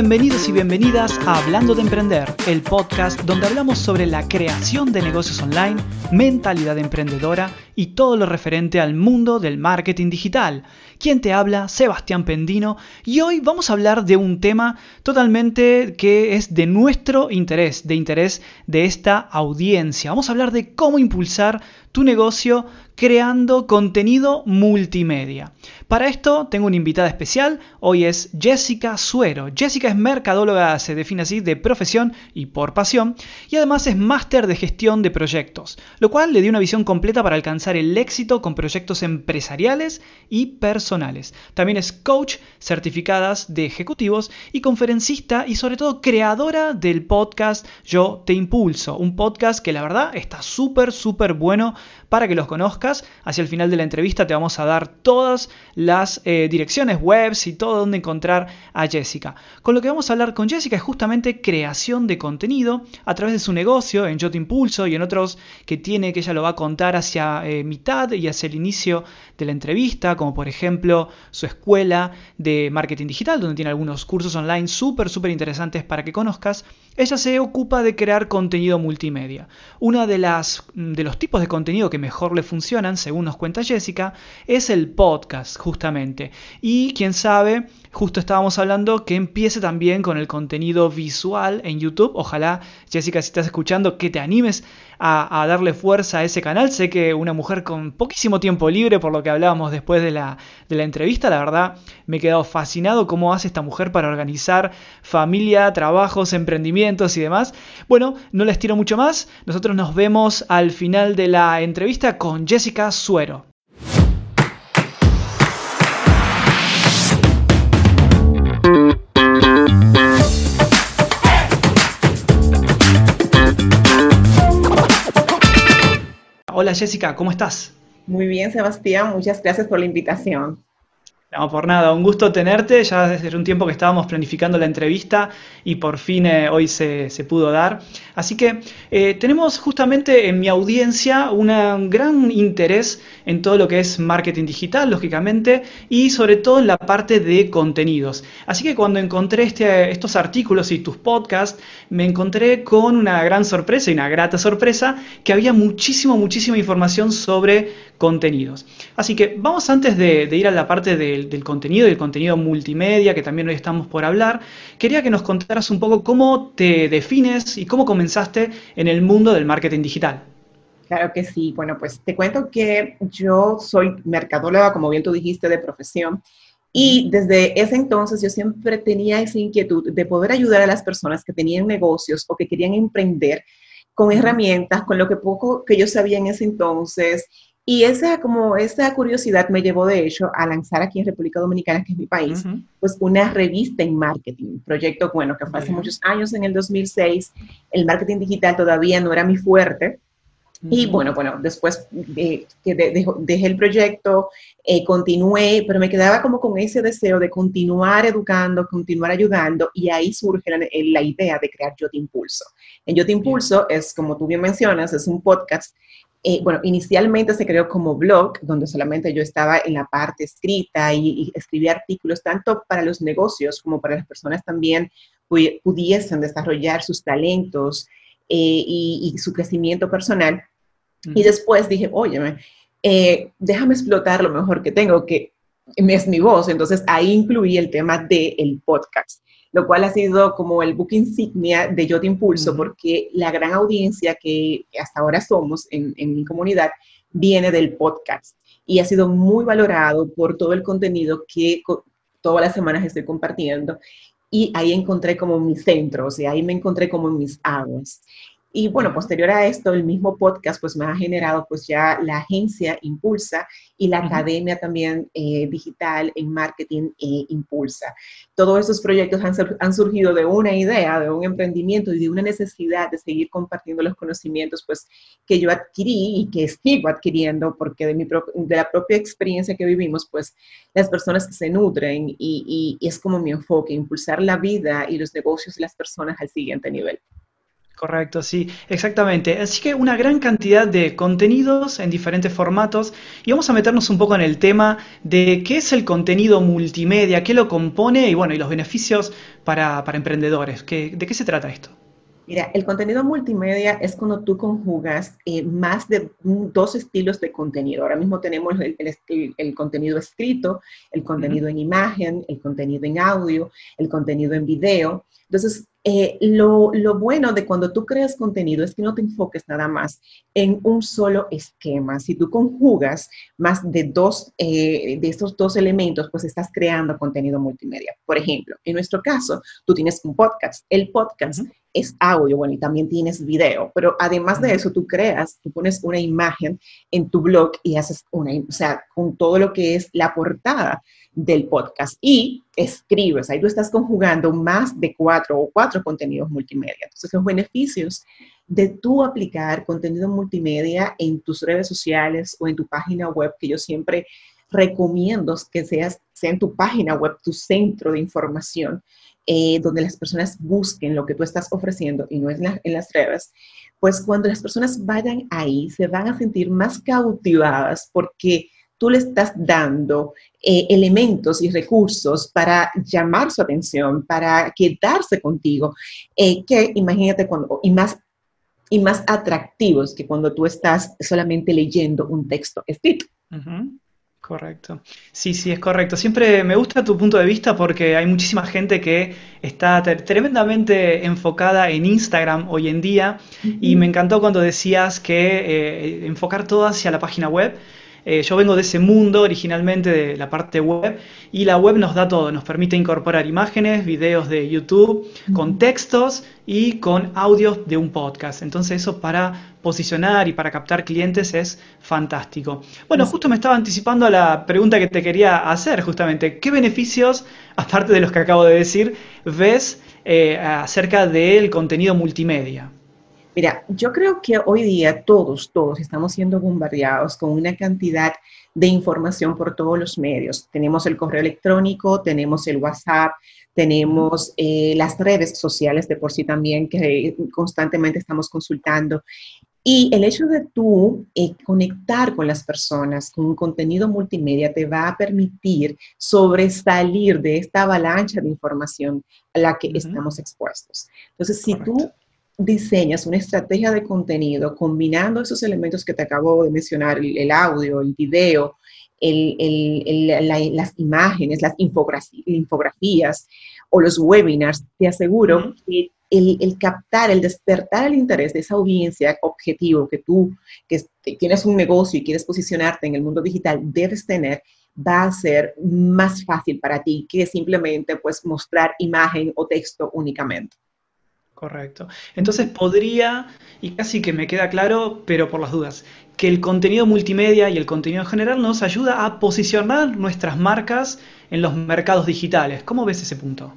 Bienvenidos y bienvenidas a Hablando de Emprender, el podcast donde hablamos sobre la creación de negocios online, mentalidad emprendedora y todo lo referente al mundo del marketing digital. Quien te habla, Sebastián Pendino, y hoy vamos a hablar de un tema totalmente que es de nuestro interés, de interés de esta audiencia. Vamos a hablar de cómo impulsar tu negocio creando contenido multimedia. Para esto tengo una invitada especial, hoy es Jessica Suero. Jessica es mercadóloga, se define así, de profesión y por pasión, y además es máster de gestión de proyectos, lo cual le dio una visión completa para alcanzar el éxito con proyectos empresariales y personales. También es coach certificadas de ejecutivos y conferencista y sobre todo creadora del podcast Yo Te Impulso, un podcast que la verdad está súper, súper bueno para que los conozcas. Hacia el final de la entrevista te vamos a dar todas las eh, direcciones webs y todo donde encontrar a Jessica. Con lo que vamos a hablar con Jessica es justamente creación de contenido a través de su negocio en Yo Te Impulso y en otros que tiene que ella lo va a contar hacia eh, mitad y hacia el inicio de la entrevista, como por ejemplo su escuela de marketing digital, donde tiene algunos cursos online súper, súper interesantes para que conozcas. Ella se ocupa de crear contenido multimedia. Uno de, las, de los tipos de contenido que mejor le funcionan, según nos cuenta Jessica, es el podcast, justamente. Y quién sabe, justo estábamos hablando que empiece también con el contenido visual en YouTube. Ojalá, Jessica, si estás escuchando, que te animes a, darle fuerza a ese canal. Sé que una mujer con poquísimo tiempo libre, por lo que hablábamos después de la, de la entrevista, la verdad me he quedado fascinado cómo hace esta mujer para organizar familia, trabajos, emprendimientos y demás. Bueno, no les tiro mucho más. Nosotros nos vemos al final de la entrevista con Jessica Suero. Hola Jessica, ¿cómo estás? Muy bien, Sebastián, muchas gracias por la invitación. No, por nada, un gusto tenerte. Ya desde un tiempo que estábamos planificando la entrevista y por fin eh, hoy se, pudo dar. Así que eh, tenemos justamente en mi audiencia un gran interés en todo lo que es marketing digital, lógicamente, y sobre todo en la parte de contenidos. Así que cuando encontré este, estos artículos y tus podcasts, me encontré con una gran sorpresa y una grata sorpresa que había muchísimo, muchísima información sobre contenidos. Así que vamos antes de, de ir a la parte de del, contenido y el contenido multimedia, que también hoy estamos por hablar, quería que nos contaras un poco cómo te defines y cómo comenzaste en el mundo del marketing digital. Claro que sí. Bueno, pues te cuento que yo soy mercadóloga, como bien tú dijiste, de profesión. Y desde ese entonces yo siempre tenía esa inquietud de poder ayudar a las personas que tenían negocios o que querían emprender con herramientas, con lo que poco que yo sabía en ese entonces y esa, como esa curiosidad me llevó, de hecho, a lanzar aquí en República Dominicana, que es mi país, pues una revista en marketing, proyecto, bueno, que fue hace muchos años, en el 2006, el marketing digital todavía no era mi fuerte, y bueno, bueno, después de, que dejé el proyecto, eh, continué, pero me quedaba como con ese deseo de continuar educando, continuar ayudando, y ahí surge la, la idea de crear Yo Te Impulso. En Yo Te Impulso es, como tú bien mencionas, es un podcast eh, bueno, inicialmente se creó como blog, donde solamente yo estaba en la parte escrita y, escribía artículos tanto para los negocios como para las personas también pudiesen desarrollar sus talentos eh, y, su crecimiento personal. Y después dije, oye, eh, déjame explotar lo mejor que tengo, que es mi voz. Entonces ahí incluí el tema del podcast lo cual ha sido como el book insignia de Yo Te Impulso, porque la gran audiencia que hasta ahora somos en, mi comunidad viene del podcast y ha sido muy valorado por todo el contenido que todas las semanas estoy compartiendo. Y ahí encontré como mi centro, o sea, ahí me encontré como en mis aguas. Y bueno, posterior a esto, el mismo podcast pues me ha generado pues ya la agencia Impulsa y la academia también eh, digital en marketing eh, Impulsa. Todos esos proyectos han, han, surgido de una idea, de un emprendimiento y de una necesidad de seguir compartiendo los conocimientos pues que yo adquirí y que sigo adquiriendo porque de, mi de la propia experiencia que vivimos pues las personas que se nutren y, y es como mi enfoque, impulsar la vida y los negocios de las personas al siguiente nivel. Correcto, sí, exactamente. Así que una gran cantidad de contenidos en diferentes formatos y vamos a meternos un poco en el tema de qué es el contenido multimedia, qué lo compone y bueno, y los beneficios para, emprendedores. ¿De qué se trata esto? Mira, el contenido multimedia es cuando tú conjugas eh, más de dos estilos de contenido. Ahora mismo tenemos el, contenido escrito, el contenido en imagen, el contenido en audio, el contenido en video. Entonces, eh, lo, bueno de cuando tú creas contenido es que no te enfoques nada más en un solo esquema. Si tú conjugas más de dos eh, de estos dos elementos, pues estás creando contenido multimedia. Por ejemplo, en nuestro caso, tú tienes un podcast. El podcast es audio, bueno, y también tienes video, pero además de eso, tú creas, tú pones una imagen en tu blog y haces una, o sea, con todo lo que es la portada del podcast y escribes, ahí tú estás conjugando más de cuatro o cuatro contenidos multimedia. Entonces, los beneficios de tú aplicar contenido multimedia en tus redes sociales o en tu página web, que yo siempre recomiendo que seas, sea en tu página web tu centro de información, eh, donde las personas busquen lo que tú estás ofreciendo y no es en las redes, pues cuando las personas vayan ahí se van a sentir más cautivadas porque tú le estás dando eh, elementos y recursos para llamar su atención, para quedarse contigo, eh, que imagínate cuando, y más, y más atractivos que cuando tú estás solamente leyendo un texto escrito. Correcto. Sí, sí, es correcto. Siempre me gusta tu punto de vista porque hay muchísima gente que está tremendamente enfocada en Instagram hoy en día y me encantó cuando decías que eh, enfocar todo hacia la página web eh, yo vengo de ese mundo originalmente de la parte web y la web nos da todo, nos permite incorporar imágenes, videos de YouTube, con textos y con audios de un podcast. Entonces eso para posicionar y para captar clientes es fantástico. Bueno, justo me estaba anticipando a la pregunta que te quería hacer justamente. ¿Qué beneficios, aparte de los que acabo de decir, ves eh, acerca del contenido multimedia? Mira, yo creo que hoy día todos, todos estamos siendo bombardeados con una cantidad de información por todos los medios. Tenemos el correo electrónico, tenemos el WhatsApp, tenemos eh, las redes sociales de por sí también que constantemente estamos consultando. Y el hecho de tú eh, conectar con las personas con un contenido multimedia te va a permitir sobresalir de esta avalancha de información a la que estamos expuestos. Entonces, si tú diseñas una estrategia de contenido combinando esos elementos que te acabo de mencionar, el, audio, el video, las imágenes, las infografías o los webinars, te aseguro que el, captar, el despertar el interés de esa audiencia objetivo que tú, que tienes un negocio y quieres posicionarte en el mundo digital, debes tener, va a ser más fácil para ti que simplemente pues mostrar imagen o texto únicamente. Correcto. Entonces podría, y casi que me queda claro, pero por las dudas, que el contenido multimedia y el contenido en general nos ayuda a posicionar nuestras marcas en los mercados digitales. ¿Cómo ves ese punto?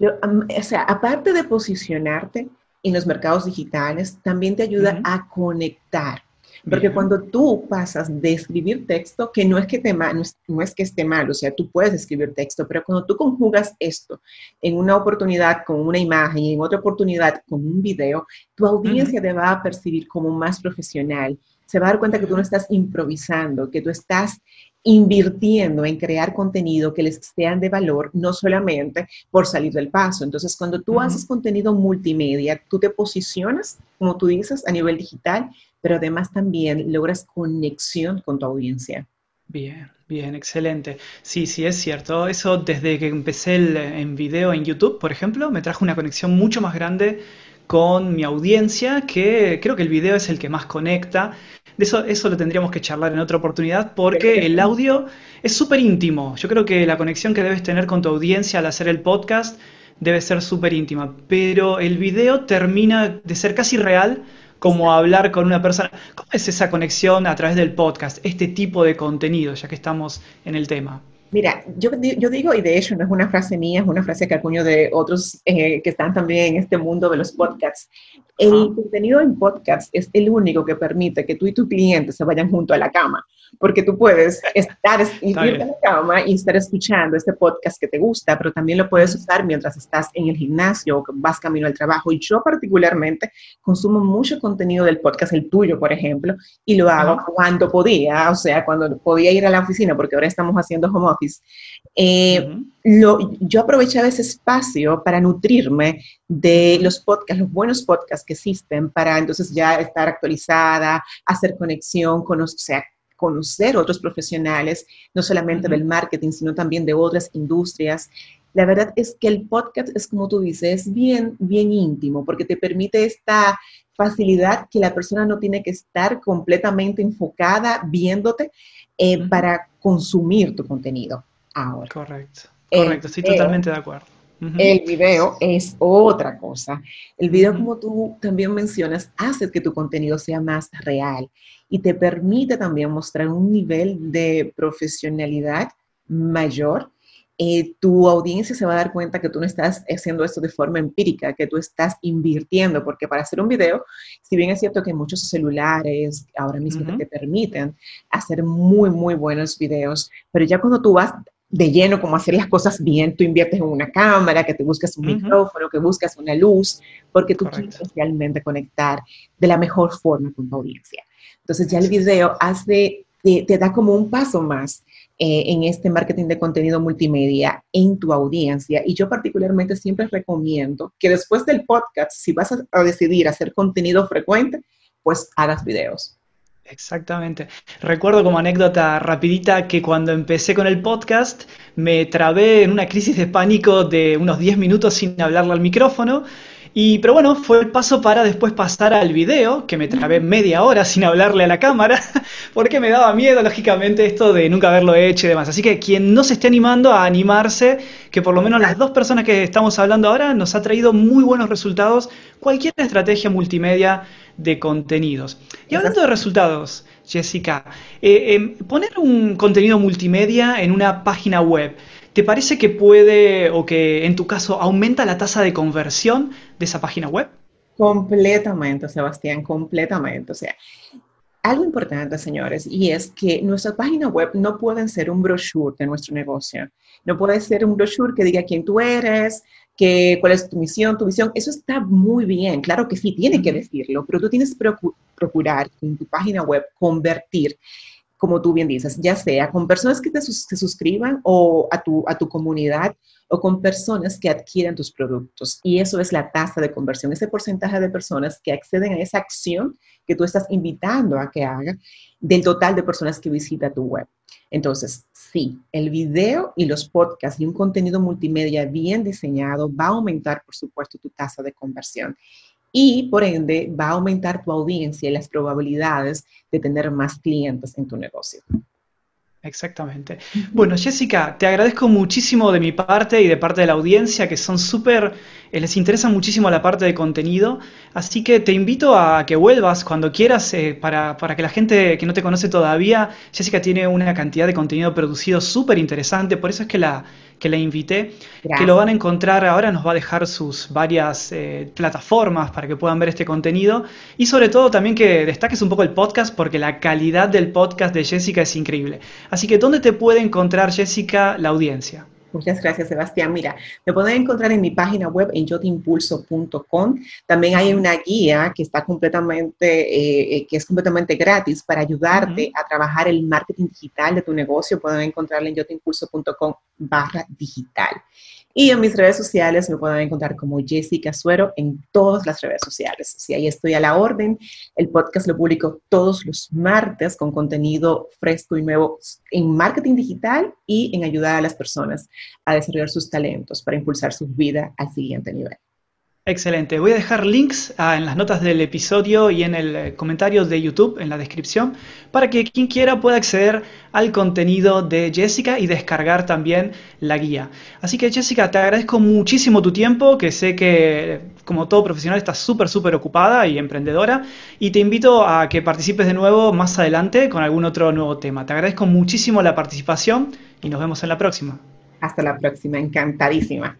o sea, aparte de posicionarte en los mercados digitales, también te ayuda a conectar porque cuando tú pasas de escribir texto, que no es que, te no, no es que esté mal, o sea, tú puedes escribir texto, pero cuando tú conjugas esto en una oportunidad con una imagen y en otra oportunidad con un video, tu audiencia te va a percibir como más profesional. Se va a dar cuenta que tú no estás improvisando, que tú estás invirtiendo en crear contenido que les sean de valor, no solamente por salir del paso. Entonces, cuando tú haces contenido multimedia, tú te posicionas, como tú dices, a nivel digital, pero además también logras conexión con tu audiencia. Bien, bien, excelente. Sí, sí, es cierto. Eso desde que empecé el, en video en YouTube, por ejemplo, me trajo una conexión mucho más grande con mi audiencia, que creo que el video es el que más conecta. De eso, eso lo tendríamos que charlar en otra oportunidad, porque el audio es súper íntimo. Yo creo que la conexión que debes tener con tu audiencia al hacer el podcast debe ser súper íntima, pero el video termina de ser casi real como hablar con una persona. ¿Cómo es esa conexión a través del podcast, este tipo de contenido, ya que estamos en el tema? Mira, yo, yo digo, y de hecho no es una frase mía, es una frase que acuño de otros eh, que están también en este mundo de los podcasts. El contenido en podcast es el único que permite que tú y tu cliente se vayan junto a la cama. Porque tú puedes estar, irte a la cama y estar escuchando este podcast que te gusta, pero también lo puedes usar mientras estás en el gimnasio o vas camino al trabajo. Y yo particularmente consumo mucho contenido del podcast, el tuyo, por ejemplo, y lo hago cuando podía, o sea, cuando podía ir a la oficina, porque ahora estamos haciendo home office. Eh, yo aprovechaba ese espacio para nutrirme de los podcasts, los buenos podcasts que existen, para entonces ya estar actualizada, hacer conexión, conocer, conocer otros profesionales, no solamente del marketing, sino también de otras industrias. La verdad es que el podcast es como tú dices, es bien, bien íntimo, porque te permite esta facilidad que la persona no tiene que estar completamente enfocada viéndote eh, para consumir tu contenido ahora. Correcto, correcto, estoy totalmente de acuerdo. El video es otra cosa. El video, como tú también mencionas, hace que tu contenido sea más real y te permite también mostrar un nivel de profesionalidad mayor. Eh, tu audiencia se va a dar cuenta que tú no estás haciendo esto de forma empírica, que tú estás invirtiendo, porque para hacer un video, si bien es cierto que muchos celulares ahora mismo te permiten hacer muy, muy buenos videos, pero ya cuando tú vas de lleno como hacer las cosas bien, tú inviertes en una cámara, que te buscas un micrófono, que buscas una luz, porque tú quieres realmente conectar de la mejor forma con tu audiencia. Entonces ya el video hace, te, da como un paso más eh, en este marketing de contenido multimedia en tu audiencia. Y yo particularmente siempre recomiendo que después del podcast, si vas a decidir hacer contenido frecuente, pues hagas videos Exactamente. Recuerdo como anécdota rapidita que cuando empecé con el podcast me trabé en una crisis de pánico de unos 10 minutos sin hablarle al micrófono y, pero bueno, fue el paso para después pasar al video, que me trabé media hora sin hablarle a la cámara, porque me daba miedo, lógicamente, esto de nunca haberlo hecho y demás. Así que quien no se esté animando a animarse, que por lo menos las dos personas que estamos hablando ahora nos ha traído muy buenos resultados, cualquier estrategia multimedia de contenidos. Y hablando de resultados, Jessica, eh, em, poner un contenido multimedia en una página web, ¿Te parece que puede o que en tu caso aumenta la tasa de conversión de esa página web? Completamente, Sebastián, completamente. O sea, algo importante, señores, y es que nuestra página web no puede ser un brochure de nuestro negocio. No puede ser un brochure que diga quién tú eres, que, cuál es tu misión, tu visión. Eso está muy bien, claro que sí, tiene que decirlo, pero tú tienes que procurar en tu página web convertir como tú bien dices, ya sea con personas que te suscriban o a tu, a tu comunidad o con personas que adquieren tus productos. Y eso es la tasa de conversión, ese porcentaje de personas que acceden a esa acción que tú estás invitando a que haga del total de personas que visita tu web. Entonces, sí, el video y los podcasts y un contenido multimedia bien diseñado va a aumentar, por supuesto, tu tasa de conversión y por ende va a aumentar tu audiencia y las probabilidades de tener más clientes en tu negocio. Exactamente. Bueno, Jessica, te agradezco muchísimo de mi parte y de parte de la audiencia que son súper, eh, les interesa muchísimo la parte de contenido, así que te invito a que vuelvas cuando quieras eh, para, para, que la gente que no te conoce todavía, Jessica tiene una cantidad de contenido producido súper interesante, por eso es que la, que la invité, que lo van a encontrar ahora, nos va a dejar sus varias eh, plataformas para que puedan ver este contenido y sobre todo también que destaques un poco el podcast porque la calidad del podcast de Jessica es increíble. Así que, ¿dónde te puede encontrar Jessica la audiencia? Muchas gracias, Sebastián. Mira, me pueden encontrar en mi página web en yotimpulso.com. También hay una guía que está completamente, eh, eh, que es completamente gratis para ayudarte a trabajar el marketing digital de tu negocio. Pueden encontrarla en yotimpulso.com barra digital. Y en mis redes sociales me pueden encontrar como Jessica Suero en todas las redes sociales. Si ahí estoy a la orden, el podcast lo publico todos los martes con contenido fresco y nuevo en marketing digital y en ayudar a las personas a desarrollar sus talentos para impulsar su vida al siguiente nivel. Excelente. Voy a dejar links ah, en las notas del episodio y en el eh, comentario de YouTube, en la descripción, para que quien quiera pueda acceder al contenido de Jessica y descargar también la guía. Así que Jessica, te agradezco muchísimo tu tiempo, que sé que como todo profesional estás súper, súper ocupada y emprendedora, y te invito a que participes de nuevo más adelante con algún otro nuevo tema. Te agradezco muchísimo la participación y nos vemos en la próxima. Hasta la próxima, encantadísima.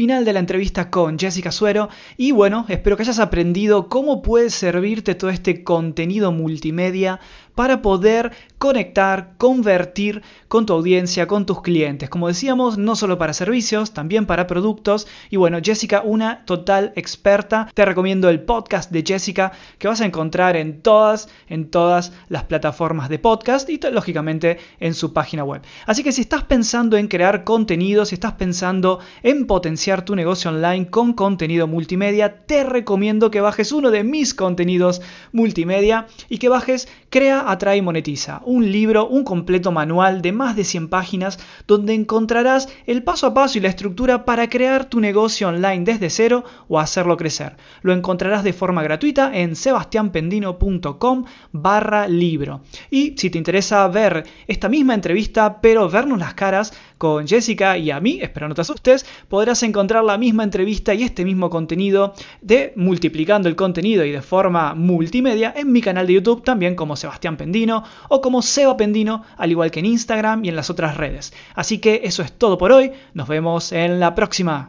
Final de la entrevista con Jessica Suero. Y bueno, espero que hayas aprendido cómo puede servirte todo este contenido multimedia para poder conectar, convertir con tu audiencia, con tus clientes. Como decíamos, no solo para servicios, también para productos. Y bueno, Jessica, una total experta. Te recomiendo el podcast de Jessica que vas a encontrar en todas, en todas las plataformas de podcast y lógicamente en su página web. Así que si estás pensando en crear contenido, si estás pensando en potenciar tu negocio online con contenido multimedia, te recomiendo que bajes uno de mis contenidos multimedia y que bajes Crea, Atrae y Monetiza, un libro, un completo manual de más de 100 páginas donde encontrarás el paso a paso y la estructura para crear tu negocio online desde cero o hacerlo crecer. Lo encontrarás de forma gratuita en sebastianpendino.com barra libro. Y si te interesa ver esta misma entrevista, pero vernos las caras con Jessica y a mí, espero no te asustes, podrás encontrar la misma entrevista y este mismo contenido de multiplicando el contenido y de forma multimedia en mi canal de YouTube también como Sebastián Pendino o como Seba Pendino, al igual que en Instagram y en las otras redes. Así que eso es todo por hoy, nos vemos en la próxima.